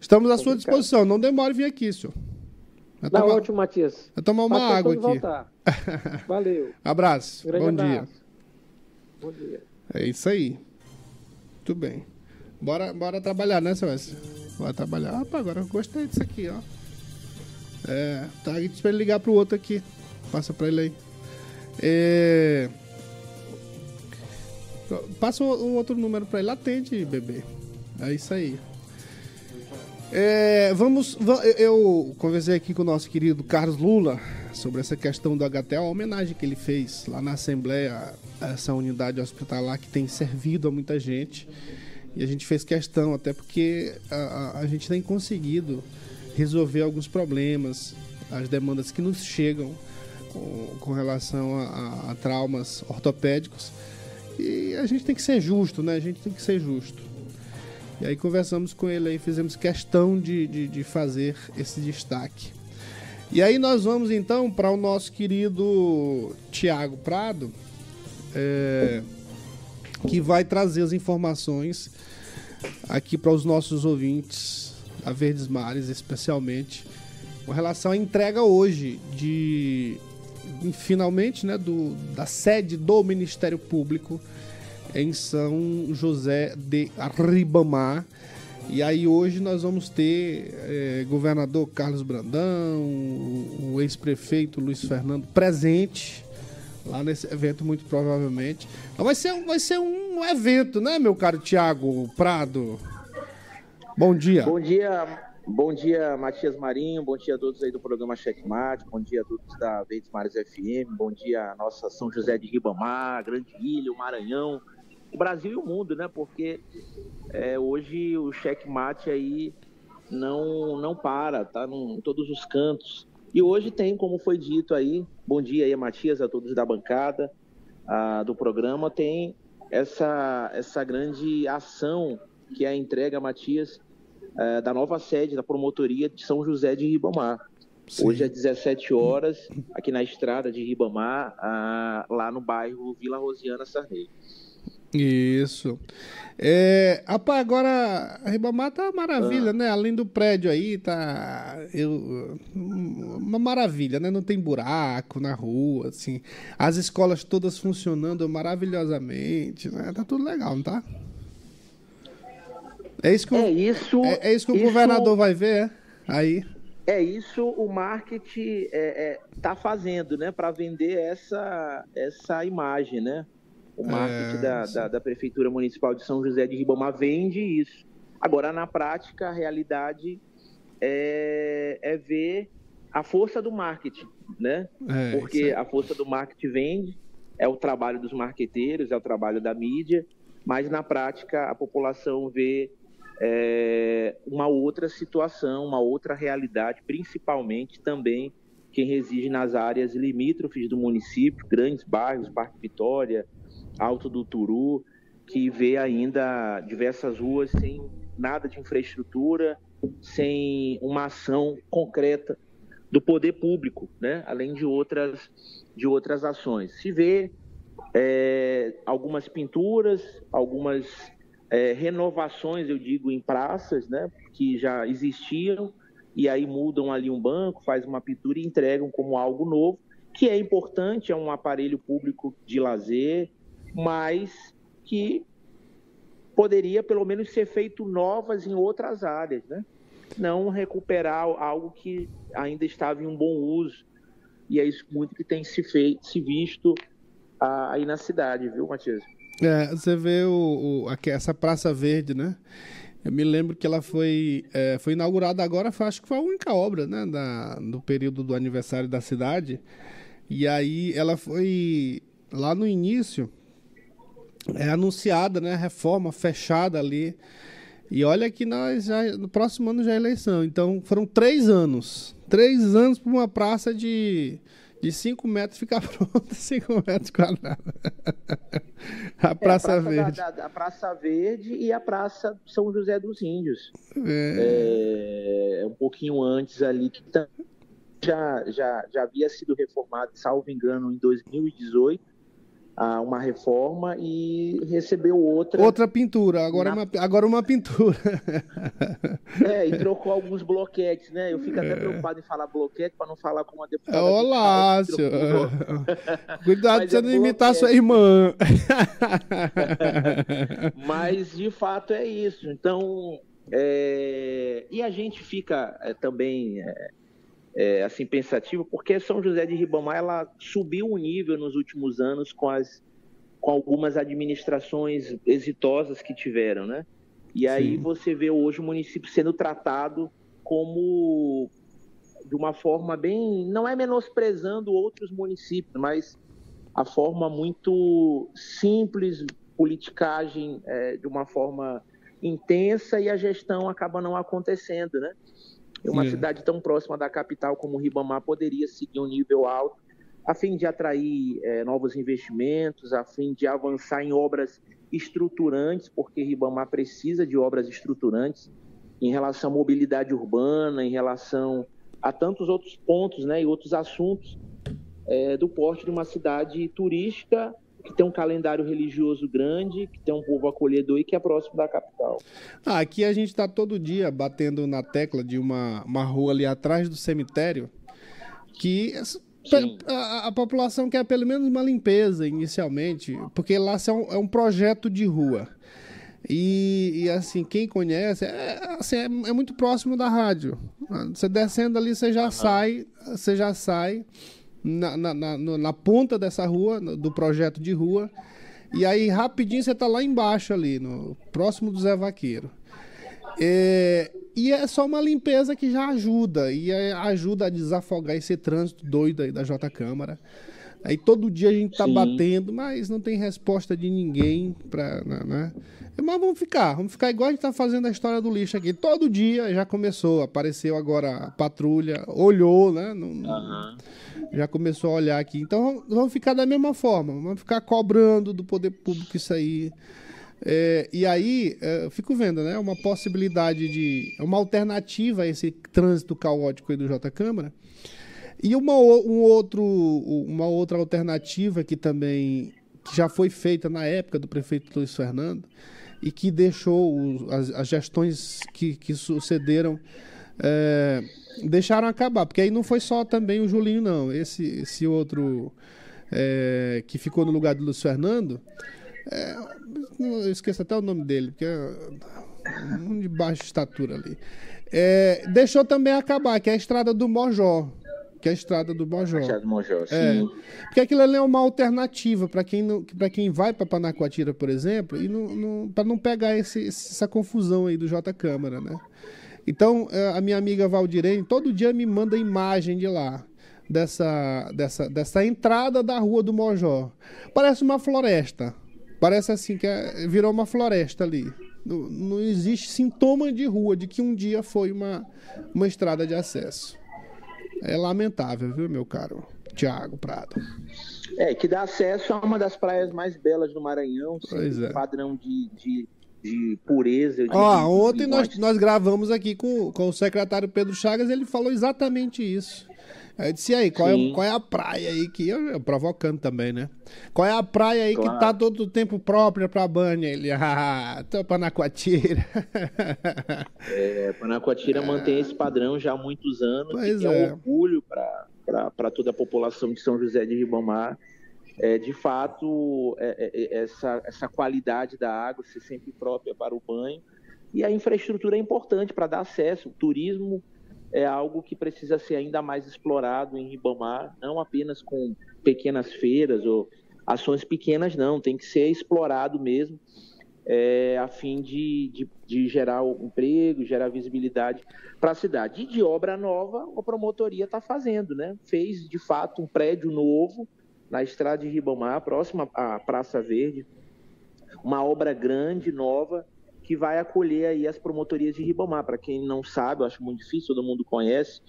Estamos à complicado. sua disposição. Não demore vir aqui, senhor. Vai tá tomar... ótimo, Matias. Vai tomar uma água aqui. Voltar. Valeu. Abraço. Bom abraço. dia. Bom dia. É isso aí. Tudo bem. Bora, bora trabalhar, né, Silvestre? Bora trabalhar. Ah, agora eu gostei disso aqui, ó. É, tá aí pra ele ligar pro outro aqui. Passa pra ele aí. É... Passa o outro número pra ele. Atende, bebê. É isso aí. É, vamos, eu conversei aqui com o nosso querido Carlos Lula sobre essa questão do HTO, a homenagem que ele fez lá na Assembleia, essa unidade hospitalar que tem servido a muita gente. E a gente fez questão, até porque a, a gente tem conseguido resolver alguns problemas, as demandas que nos chegam com, com relação a, a, a traumas ortopédicos. E a gente tem que ser justo, né? A gente tem que ser justo. E aí conversamos com ele aí, fizemos questão de, de, de fazer esse destaque. E aí nós vamos então para o nosso querido Tiago Prado, é, que vai trazer as informações aqui para os nossos ouvintes da Verdes Mares, especialmente com relação à entrega hoje de finalmente, né, do, da sede do Ministério Público em São José de Ribamar. E aí hoje nós vamos ter é, governador Carlos Brandão, o, o ex-prefeito Luiz Fernando presente lá nesse evento, muito provavelmente. Então vai ser, vai ser um evento, né, meu caro Tiago Prado? Bom dia. Bom dia, Bom dia, Matias Marinho. Bom dia a todos aí do programa Checkmate. Bom dia a todos da Verdes Mares FM. Bom dia a nossa São José de Ribamar, Grande Ilha, o Maranhão, o Brasil e o mundo, né? Porque é, hoje o Checkmate aí não, não para, tá em todos os cantos. E hoje tem, como foi dito aí, bom dia aí, Matias, a todos da bancada a, do programa, tem essa, essa grande ação que é a entrega, Matias, é, da nova sede da promotoria de São José de Ribamar. Sim. Hoje às 17 horas, aqui na estrada de Ribamar, ah, lá no bairro Vila Rosiana Sarney. Isso. É, agora a Ribamar tá uma maravilha, ah. né? Além do prédio aí, tá eu, uma maravilha, né? Não tem buraco na rua, assim. As escolas todas funcionando maravilhosamente, né? Tá tudo legal, não tá? É isso que o, é isso, é, é isso que o isso, governador vai ver, é? Aí. É isso o marketing está é, é, tá fazendo, né? Para vender essa, essa imagem, né? O é, marketing da, da, da, Prefeitura Municipal de São José de Ribamar vende isso. Agora, na prática, a realidade é, é ver a força do marketing, né? É, Porque a força do marketing vende, é o trabalho dos marqueteiros, é o trabalho da mídia, mas na prática a população vê é, uma outra situação, uma outra realidade, principalmente também quem reside nas áreas limítrofes do município, grandes bairros, Parque Vitória, Alto do Turu, que vê ainda diversas ruas sem nada de infraestrutura, sem uma ação concreta do poder público, né? além de outras, de outras ações. Se vê é, algumas pinturas, algumas é, renovações, eu digo, em praças, né, que já existiam, e aí mudam ali um banco, faz uma pintura e entregam como algo novo, que é importante, é um aparelho público de lazer, mas que poderia pelo menos ser feito novas em outras áreas, né? Não recuperar algo que ainda estava em um bom uso. E é isso muito que tem se feito, se visto aí na cidade, viu, Matias? É, você vê o, o, aqui, essa Praça Verde, né? Eu me lembro que ela foi, é, foi inaugurada agora, acho que foi a única obra, né? Da, do período do aniversário da cidade. E aí ela foi, lá no início, é anunciada, né? Reforma fechada ali. E olha que nós já, no próximo ano já é eleição. Então foram três anos. Três anos para uma praça de de 5 metros fica pronta 5 metros quadrados. a, Praça é, a Praça Verde. Da, da, a Praça Verde e a Praça São José dos Índios. É, é um pouquinho antes ali, que já, já, já havia sido reformado, salvo engano, em 2018 uma reforma e recebeu outra. Outra pintura, agora, na... uma, agora uma pintura. É, e trocou alguns bloquetes, né? Eu fico até é. preocupado em falar bloquete para não falar com uma deputada. Olá, senhor. Cuidado de você é não imitar sua irmã. Mas de fato é isso. Então, é... e a gente fica é, também. É é, assim pensativo, porque São José de Ribamar ela subiu o nível nos últimos anos com as com algumas administrações exitosas que tiveram, né? E aí Sim. você vê hoje o município sendo tratado como de uma forma bem, não é menosprezando outros municípios, mas a forma muito simples, politicagem é, de uma forma intensa e a gestão acaba não acontecendo, né? Uma Sim. cidade tão próxima da capital como Ribamar poderia seguir um nível alto a fim de atrair é, novos investimentos, a fim de avançar em obras estruturantes, porque Ribamar precisa de obras estruturantes em relação à mobilidade urbana, em relação a tantos outros pontos né, e outros assuntos é, do porte de uma cidade turística que tem um calendário religioso grande, que tem um povo acolhedor e que é próximo da capital. Ah, aqui a gente está todo dia batendo na tecla de uma, uma rua ali atrás do cemitério que a, a, população quer pelo menos uma limpeza inicialmente, porque lá é um, é um projeto de rua. E, e, assim, quem conhece, é, assim, é, é, muito próximo da rádio. Você descendo ali, você já uhum. sai, você já sai na, na, na, na, ponta dessa rua, do projeto de rua. E aí, rapidinho, você tá lá embaixo ali, no próximo do Zé Vaqueiro. É, e é só uma limpeza que já ajuda. E é, ajuda a desafogar esse trânsito doido aí da J Câmara. Aí todo dia a gente tá Sim. batendo, mas não tem resposta de ninguém para, né, né? Mas vamos ficar, vamos ficar igual a gente tá fazendo a história do lixo aqui. Todo dia já começou, apareceu agora a patrulha, olhou, né? Não, uhum. Já começou a olhar aqui. Então vamos ficar da mesma forma, vamos ficar cobrando do poder público isso aí. É, e aí, é, eu fico vendo, né? Uma possibilidade de. Uma alternativa a esse trânsito caótico aí do J Câmara. E uma, um outro, uma outra alternativa que também que já foi feita na época do prefeito Luiz Fernando e que deixou as, as, gestões que, que sucederam é, deixaram acabar, porque aí não foi só também o Julinho, não. Esse, esse outro é, que ficou no lugar do Luiz Fernando, é, eu esqueço até o nome dele, porque é um de baixa estatura ali. É, deixou também acabar, que é a estrada do Mojó que é a estrada do Mojó. A do Mojó, é. sim. Porque aquilo ali é uma alternativa para quem, não, quem vai para Panacoatira, por exemplo, e não, não para não pegar esse, essa confusão aí do J Câmara, né? Então, é, a minha amiga Valdirene todo dia me manda imagem de lá. Dessa, dessa, dessa entrada da rua do Mojó. Parece uma floresta. Parece assim que é, virou uma floresta ali. Não, não existe sintoma de rua de que um dia foi uma, uma estrada de acesso. É lamentável, viu, meu caro Tiago Prado? É, que dá acesso a uma das praias mais belas do Maranhão, pois é. padrão de, de, de pureza. De, Ó, ontem nós, nós gravamos aqui com, com o secretário Pedro Chagas, ele falou exatamente isso. Aí eu disse, aí, qual é, qual é, a praia aí que. Eu, eu, provocando também, né? Qual é a praia aí claro. que tá todo o tempo própria pra banha? Ele, ah, tô Panacoatira. é, Panacoatira é. mantém esse padrão já há muitos anos. Pois e é. é um orgulho para toda a população de São José de Ribamar. É, de fato, é, é, é, essa, essa qualidade da água ser sempre própria para o banho. E a infraestrutura é importante para dar acesso. O turismo é algo que precisa ser ainda mais explorado em Ribamar, não apenas com pequenas feiras ou ações pequenas, não, tem que ser explorado mesmo, é, a fim de, de, de gerar emprego, gerar visibilidade para a cidade. E de obra nova, a promotoria está fazendo, né? Fez, de fato, um prédio novo na estrada de Ribamar, próxima à Praça Verde, uma obra grande, nova, que vai acolher aí as promotorias de Ribamar. Para quem não sabe, eu acho muito difícil, todo mundo conhece,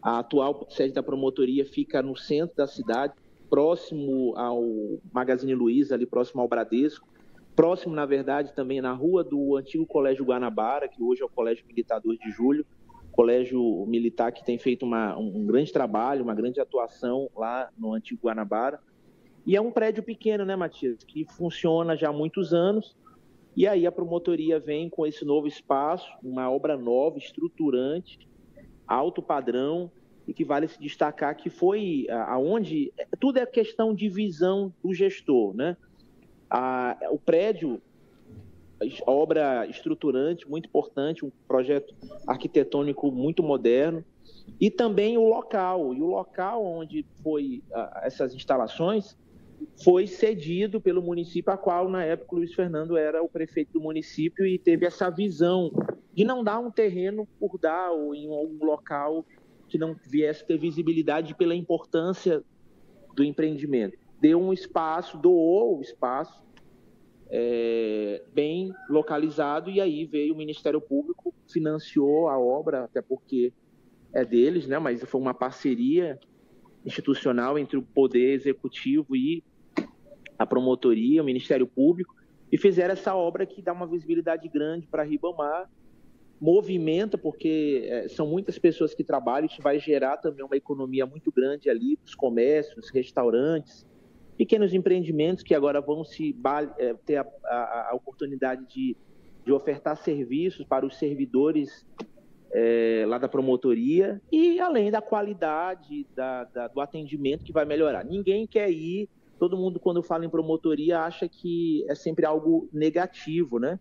a atual sede da promotoria fica no centro da cidade, próximo ao Magazine Luiza, ali próximo ao Bradesco, próximo, na verdade, também na rua do antigo Colégio Guanabara, que hoje é o Colégio Militar 2 de Julho, colégio militar que tem feito uma, um grande trabalho, uma grande atuação lá no antigo Guanabara. E é um prédio pequeno, né, Matias, que funciona já há muitos anos e aí a promotoria vem com esse novo espaço, uma obra nova, estruturante, alto padrão, e que vale se destacar que foi aonde tudo é questão de visão do gestor, né? A, o prédio, obra estruturante, muito importante, um projeto arquitetônico muito moderno, e também o local, e o local onde foi essas instalações foi cedido pelo município, a qual na época o Luiz Fernando era o prefeito do município e teve essa visão de não dar um terreno por dar ou em algum local que não viesse ter visibilidade pela importância do empreendimento. Deu um espaço, doou o espaço é, bem localizado e aí veio o Ministério Público, financiou a obra, até porque é deles, né? Mas foi uma parceria institucional entre o poder executivo e a promotoria, o Ministério Público, e fizeram essa obra que dá uma visibilidade grande para Ribamar, movimenta, porque é, são muitas pessoas que trabalham, isso vai gerar também uma economia muito grande ali, os comércios, restaurantes, pequenos empreendimentos que agora vão se é, ter a, a, a oportunidade de, de ofertar serviços para os servidores é, lá da promotoria e além da qualidade da, da, do atendimento que vai melhorar. Ninguém quer ir, todo mundo quando fala em promotoria acha que é sempre algo negativo, né?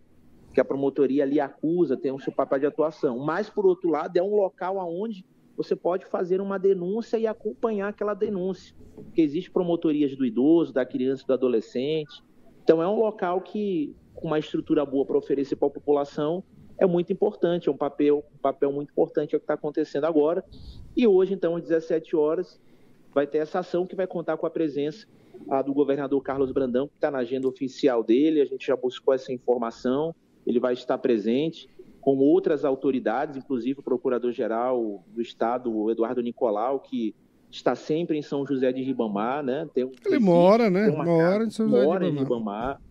Que a promotoria ali acusa, tem um seu papel de atuação. Mas, por outro lado, é um local onde você pode fazer uma denúncia e acompanhar aquela denúncia. Porque existe promotorias do idoso, da criança, do adolescente. Então, é um local que, com uma estrutura boa para oferecer para a população, é muito importante, é um papel, um papel muito importante é o que está acontecendo agora. E hoje, então, às 17 horas, vai ter essa ação que vai contar com a presença a, do governador Carlos Brandão, que está na agenda oficial dele, a gente já buscou essa informação, ele vai estar presente, com outras autoridades, inclusive o Procurador-Geral do Estado, o Eduardo Nicolau, que está sempre em São José de Ribamar, né? Tem, ele mora, né? Mora em São José mora de Ribamar. Em Ribamar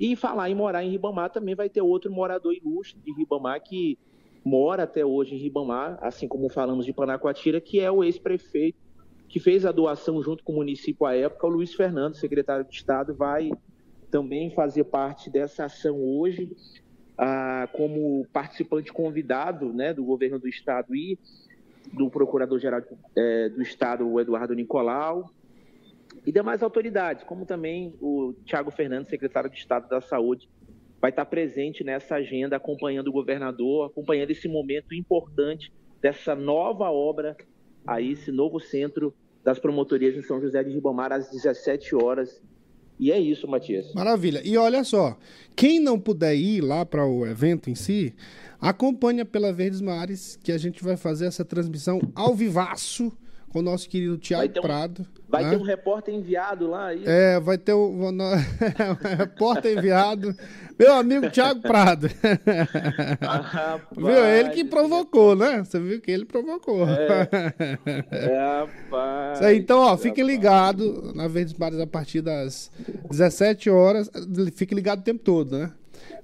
e falar em morar em Ribamar, também vai ter outro morador ilustre de Ribamar que mora até hoje em Ribamar, assim como falamos de Panacoatira, que é o ex-prefeito que fez a doação junto com o município à época, o Luiz Fernando, secretário de Estado, vai também fazer parte dessa ação hoje, ah, como participante convidado né, do governo do Estado e do Procurador-Geral eh, do Estado, o Eduardo Nicolau, e demais autoridades, como também o Tiago Fernandes, secretário de Estado da Saúde, vai estar presente nessa agenda, acompanhando o governador, acompanhando esse momento importante dessa nova obra, aí esse novo centro das promotorias em São José de Ribamar, às 17 horas. E é isso, Matias. Maravilha. E olha só, quem não puder ir lá para o evento em si, acompanha pela Verdes Mares, que a gente vai fazer essa transmissão ao vivaço com o nosso querido Tiago um, Prado. Vai né? ter um repórter enviado lá aí. É, vai ter um, um, um repórter enviado. Meu amigo Tiago Prado. Ah, viu? Ele que provocou, né? Você viu que ele provocou. É, é rapaz. Então, ó, fiquem ligados na Verdes Mares a partir das 17 horas. Fique ligado o tempo todo, né?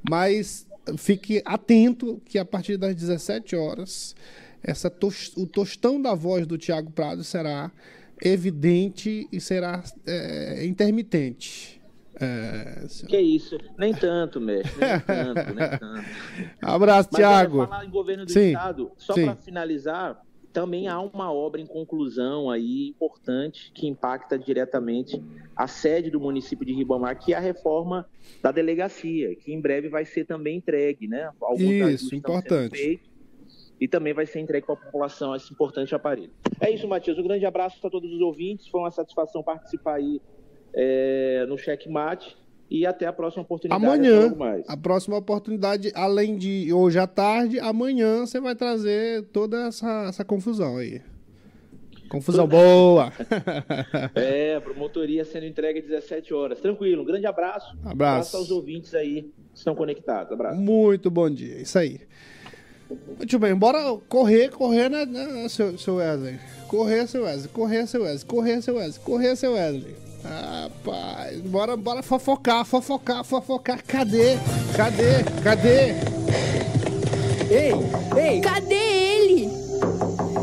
Mas fique atento que a partir das 17 horas essa tos, o tostão da voz do Tiago Prado será evidente e será é, intermitente. É, que isso, nem tanto, mestre, nem tanto, nem tanto. Abraço, Mas Tiago. falar em governo do sim, estado, só para finalizar, também há uma obra em conclusão aí importante que impacta diretamente a sede do município de Ribamar, que é a reforma da delegacia, que em breve vai ser também entregue, né? Alguns Isso, importante e também vai ser entregue para a população esse importante aparelho. É isso, Matias. Um grande abraço para todos os ouvintes. Foi uma satisfação participar aí é, no Checkmate. E até a próxima oportunidade. Amanhã, a próxima oportunidade, além de hoje à tarde, amanhã você vai trazer toda essa, essa confusão aí. Confusão boa! é, promotoria sendo entregue às 17 horas. Tranquilo, um grande abraço. Abraço. Abraço aos ouvintes aí que estão conectados. Abraço. Muito bom dia, isso aí. Muito bem, bora correr, correr, né, né seu, seu Wesley? Correr, seu Wesley, correr, seu Wesley, correr, seu Wesley, correr, seu Wesley. Rapaz, bora, bora fofocar, fofocar, fofocar. Cadê? Cadê? Cadê? Ei, ei! Cadê ele?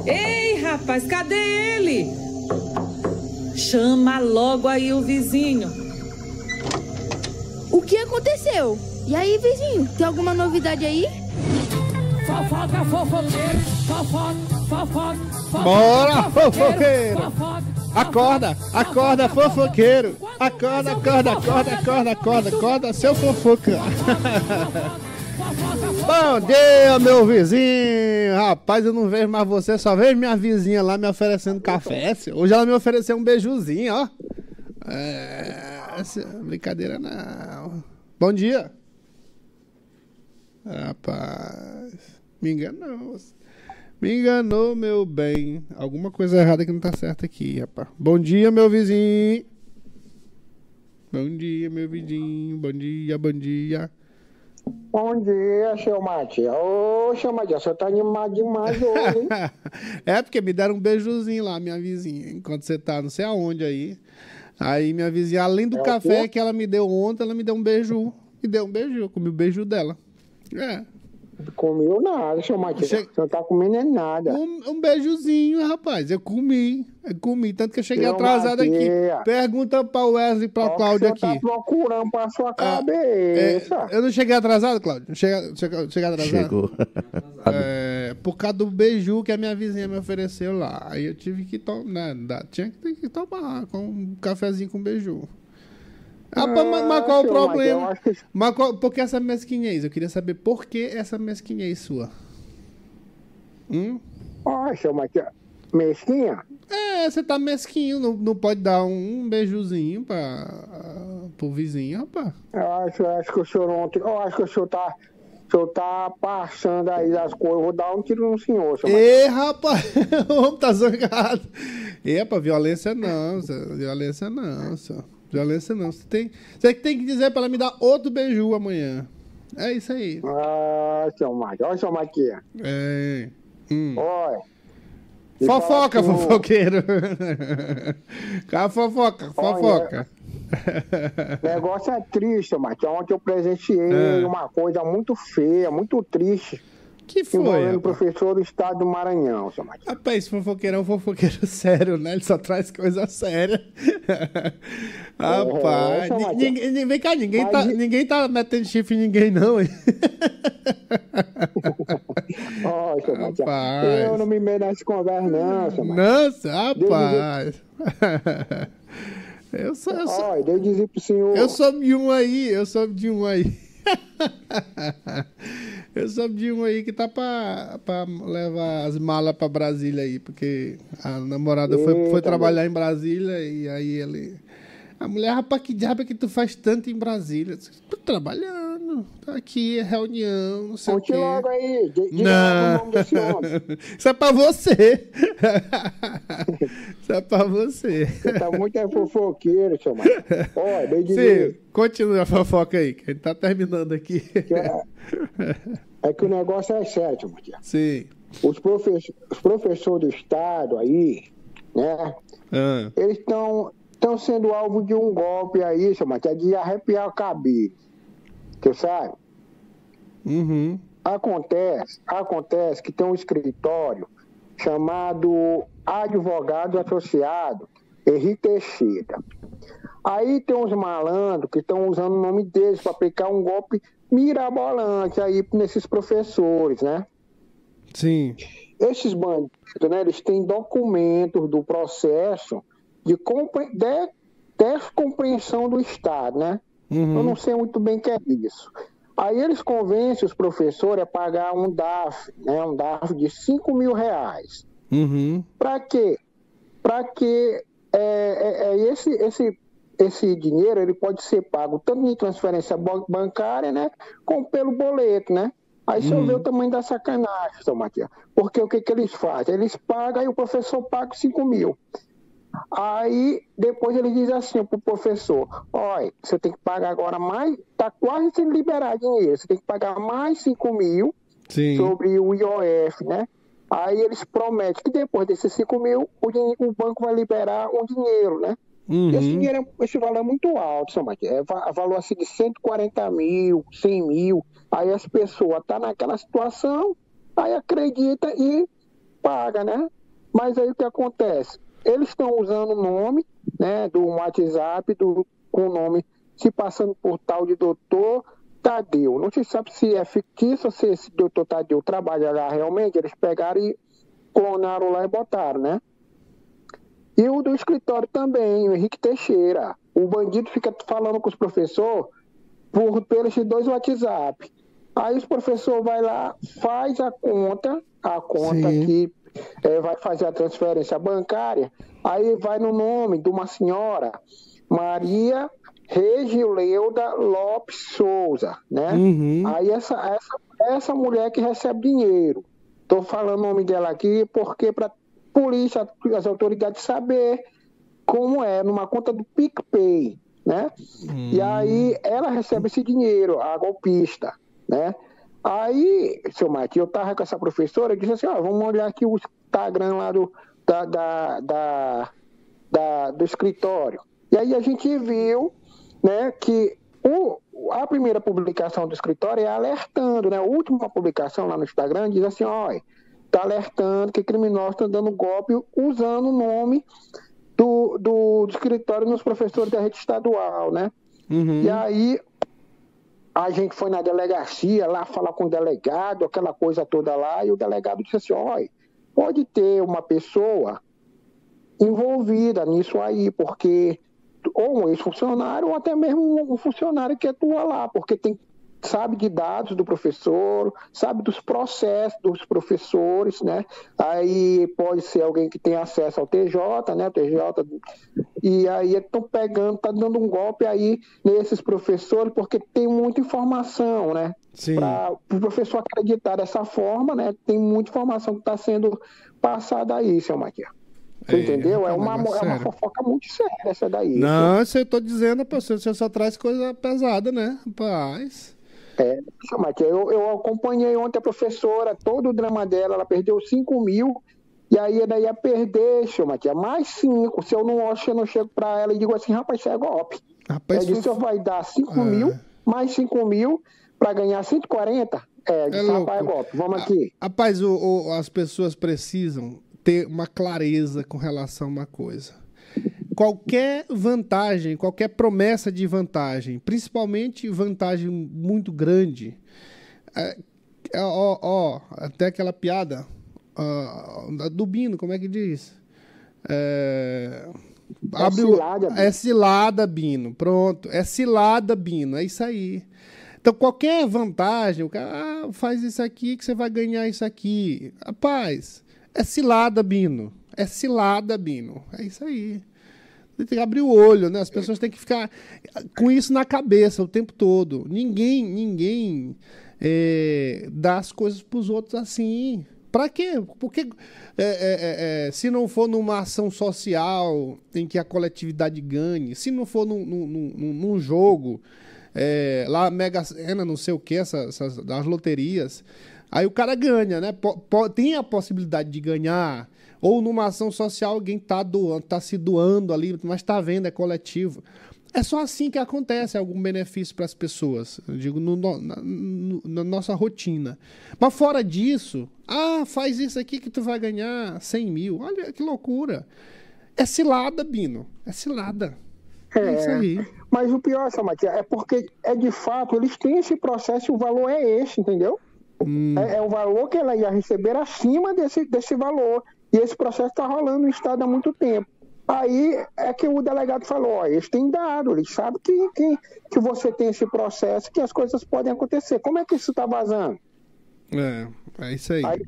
Ei, rapaz, cadê ele? Chama logo aí o vizinho. O que aconteceu? E aí, vizinho, tem alguma novidade aí? Fofoca, fofoqueiro, fofoca, fofoca, fofoca. Bora, fofoqueiro! Acorda, acorda, fofoqueiro! Acorda, acorda, acorda, acorda, acorda, acorda, seu fofoca! Bom dia, meu vizinho! Rapaz, eu não vejo mais você, só vejo minha vizinha lá me oferecendo café. Hoje ela me ofereceu um beijuzinho, ó. É, brincadeira não. Bom dia! Rapaz. Me enganou. Me enganou, meu bem. Alguma coisa errada que não tá certa aqui, rapaz. Bom dia, meu vizinho. Bom dia, meu vizinho. Bom dia, bom dia. Bom dia, seu Matias. Ô, seu Matias, você tá animado demais hoje, hein? é, porque me deram um beijozinho lá, minha vizinha, enquanto você tá não sei aonde aí. Aí minha vizinha, além do é café que ela me deu ontem, ela me deu um beijo. Me deu um beijo, eu comi o beijo dela. É. Comeu nada, seu Matias. Você não tá comendo nada. Um, um, beijozinho, rapaz. Eu comi. Eu comi. Tanto que eu cheguei seu atrasado aqui. Pergunta pra Wesley e pra Qual Cláudio aqui. Você tá procurando pra sua ah, cabeça. É, eu não cheguei atrasado, Cláudio? Cheguei, cheguei, cheguei atrasado? Chegou. É, por causa do beiju que a minha vizinha me ofereceu lá. Aí eu tive que tomar. Né, tinha que, que tomar com um cafezinho com beiju. Ah, mas, mas qual o problema? Que... Mas qual, por que essa mesquinhez? Eu queria saber por que essa mesquinhez sua. Hum? Poxa, mas mesquinha? É, você tá mesquinho, não, não pode dar um, beijozinho pra, uh, pro vizinho, rapaz. Eu acho, eu acho que o senhor ontem. Eu acho que o senhor tá. O senhor tá passando aí das coisas. Eu vou dar um tiro no senhor, senhor. Ê, rapaz, o homem tá zangado. Epa, violência não, violência não, senhor. Violência não. Você tem, você tem que dizer para ela me dar outro beiju amanhã. É isso aí. Ah, seu Mike. Olha seu Mike aqui. É. Hum. Oi. Fofoca, tu... fofoqueiro. Cara, fofoca, fofoca. O negócio é triste, Mike. Ontem eu presenciei é. uma coisa muito feia, muito triste que foi? Envolvendo professor do estado do Maranhão, seu Marcos. Rapaz, fofoqueiro é um fofoqueiro sério, né? Ele só traz coisa séria. Rapaz, é, ninguém, vem cá, ninguém, Mas... tá, ninguém tá metendo chifre em ninguém, não, hein? oh, seu rapaz. Eu não me meto nessa conversa, não, seu Nossa, rapaz. Eu sou, eu sou, oh, dizer pro senhor. Eu sou de um aí, eu sou de um aí. Eu soube de um aí que tá pra, pra levar as malas pra Brasília aí, porque a namorada foi, foi trabalhar em Brasília e aí ele. A mulher, rapaz, que diabo é que tu faz tanto em Brasília? Tô trabalhando, tá aqui, reunião, não sei Conte o quê. logo aí, não. o nome desse homem. Isso é pra você. Isso é pra você. Você tá muito é fofoqueiro, seu mano. Olha, bem Sim, continua a fofoca aí, que a gente tá terminando aqui. É, é, que o negócio é sério, seu. Sim. Os, professores, os professores do Estado aí, né? Ah. Eles estão estão sendo alvo de um golpe aí, chama, que é de arrepiar o cabelo. Você sabe? Uhum. Acontece, acontece que tem um escritório chamado Advogado Associado Henrique Teixeira. Aí tem uns malandros que estão usando o nome deles para aplicar um golpe mirabolante aí nesses professores, né? Sim. Esses bandidos, né, eles têm documentos do processo de, de descompreensão do Estado, né? Uhum. Eu não sei muito bem o que é isso. Aí eles convencem os professores a pagar um DAF, né? Um DAF de 5 mil reais. Uhum. Para quê? Para que é, é, é, esse, esse, esse dinheiro ele pode ser pago tanto em transferência bancária, né? Como pelo boleto, né? Aí você uhum. vê o tamanho da sacanagem, São Matias. Porque o que, que eles fazem? Eles pagam e o professor paga 5 mil. Aí depois ele diz assim para o professor: olha, você tem que pagar agora mais, está quase sendo liberado dinheiro, você tem que pagar mais 5 mil Sim. sobre o IOF, né? Aí eles prometem que depois desses 5 mil, o, dinheiro, o, banco vai liberar um dinheiro, né? Uhum. Esse dinheiro, esse valor é muito alto, Samate. É valor assim de 140 mil, 100 mil. Aí as pessoas estão tá naquela situação, aí acredita e paga, né? Mas aí o que acontece? Eles estão usando o nome né, do WhatsApp do, com o nome se passando por tal de doutor Tadeu. Não se sabe se é fictício ou se esse doutor Tadeu trabalha lá realmente. Eles pegaram e clonaram lá e botaram, né? E o do escritório também, o Henrique Teixeira. O bandido fica falando com os professores por, pelos dois WhatsApp. Aí os professores vai lá, faz a conta, a conta Sim. que é, vai fazer a transferência bancária, aí vai no nome de uma senhora, Maria Regileuda Lopes Souza, né? Uhum. Aí essa, essa, essa mulher que recebe dinheiro. Estou falando o nome dela aqui porque para polícia, as autoridades saber como é, numa conta do PicPay, né? Uhum. E aí ela recebe esse dinheiro, a golpista. né? Aí, seu Mike, eu tava com essa professora e disse assim, ó, vamos olhar aqui o Instagram lá do, da, da, da, da, do escritório. E aí a gente viu né, que o, a primeira publicação do escritório é alertando, né? A última publicação lá no Instagram diz assim, olha, está alertando que criminosos estão dando golpe usando o nome do, do, do, escritório nos professores da rede estadual, né? Uhum. E aí a gente foi na delegacia lá falar com o delegado, aquela coisa toda lá, e o delegado disse assim, olha, pode ter uma pessoa envolvida nisso aí, porque ou um ex-funcionário ou até mesmo um funcionário que atua lá, porque tem sabe de dados do professor, sabe dos processos dos professores, né? Aí pode ser alguém que tem acesso ao TJ, né? O TJ, e aí estão pegando, tá dando um golpe aí nesses professores, porque tem muita informação, né? Para o professor acreditar dessa forma, né? Tem muita informação que está sendo passada aí, seu Matias. Você é, entendeu? É, é uma, é uma fofoca muito séria essa daí. Não, isso eu tô dizendo, você, você só traz coisa pesada, né? Rapaz. É, eu, eu acompanhei ontem a professora, todo o drama dela, ela perdeu 5 mil, e aí ela ia perder, Matia, mais 5. Se eu não, se eu não chego para ela e digo assim, rapaz, isso é golpe. Rapaz, ela disse, foi... vai dar 5 é. mil, mais 5 mil, para ganhar 140. É, disse, é rapaz, é golpe, vamos aqui. Rapaz, o, o, as pessoas precisam ter uma clareza com relação a uma coisa qualquer vantagem, qualquer promessa de vantagem, principalmente vantagem muito grande, é, é, ó, ó, até aquela piada uh, do Bino, como é que diz? É, é abre cilada, Bino. é cilada, Bino. Pronto, é cilada, Bino. É isso aí. Então, qualquer vantagem, o cara ah, faz isso aqui que você vai ganhar isso aqui. Rapaz, é cilada, Bino. É cilada, Bino. É isso aí tem que abrir o olho, né? As pessoas têm que ficar com isso na cabeça o tempo todo. Ninguém, ninguém é, dá as coisas para os outros assim. Para quê? Porque é, é, é, é, se não for numa ação social em que a coletividade ganhe, se não for num, num, num, num jogo, é, lá Mega Sena, não sei o que, essas, essas, das loterias, aí o cara ganha, né? tem a possibilidade de ganhar ou numa ação social alguém está doando, tá se doando ali, mas está vendo, é coletivo. É só assim que acontece algum benefício para as pessoas, eu digo, no, na, no, na, nossa rotina. Mas fora disso, ah, faz isso aqui que tu vai ganhar 100 mil. Olha que loucura. É cilada, Bino. É cilada. É, é isso aí. Mas o pior, Samatia, é porque é de fato, eles têm esse processo e o valor é esse, entendeu? Hum. É, é, o valor que ela ia receber acima desse, desse valor. E esse processo está rolando no Estado há muito tempo. Aí é que o delegado falou: ó, eles têm dado, eles sabem que, que, que você tem esse processo, que as coisas podem acontecer. Como é que isso está vazando? É, é isso aí. aí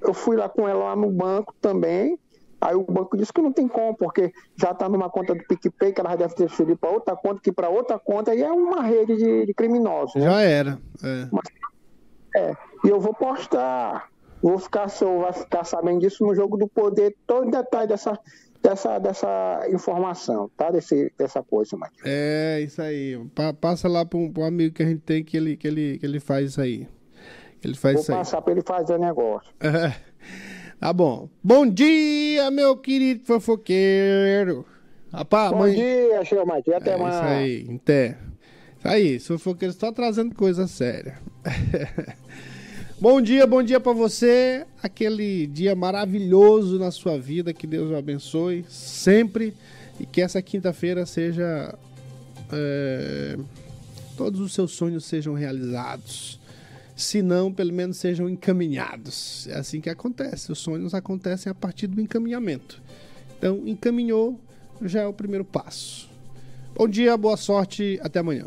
eu fui lá com ela lá no banco também. Aí o banco disse que não tem como, porque já está numa conta do PicPay, que ela deve ter subido para outra conta, que para outra conta, e é uma rede de, de criminosos. Né? Já era. É. Mas, é. E eu vou postar vou ficar, vai ficar sabendo disso no jogo do poder, todo detalhe dessa, dessa, dessa informação, tá? Desse, dessa coisa, Matheus. É, isso aí. Pa passa lá para um, um, amigo que a gente tem que ele, que ele, que ele faz isso aí. Ele faz Vou isso aí. passar para ele fazer o negócio. É. Tá bom. Bom dia, meu querido fofoqueiro. Rapaz, Bom mãe... dia, senhor Matheus. Até é, mais. Isso aí, até. Isso aí, fofoqueiro só trazendo coisa séria. Bom dia, bom dia para você. Aquele dia maravilhoso na sua vida, que Deus o abençoe sempre e que essa quinta-feira seja é, todos os seus sonhos sejam realizados. Se não, pelo menos sejam encaminhados. É assim que acontece. Os sonhos acontecem a partir do encaminhamento. Então, encaminhou já é o primeiro passo. Bom dia, boa sorte, até amanhã.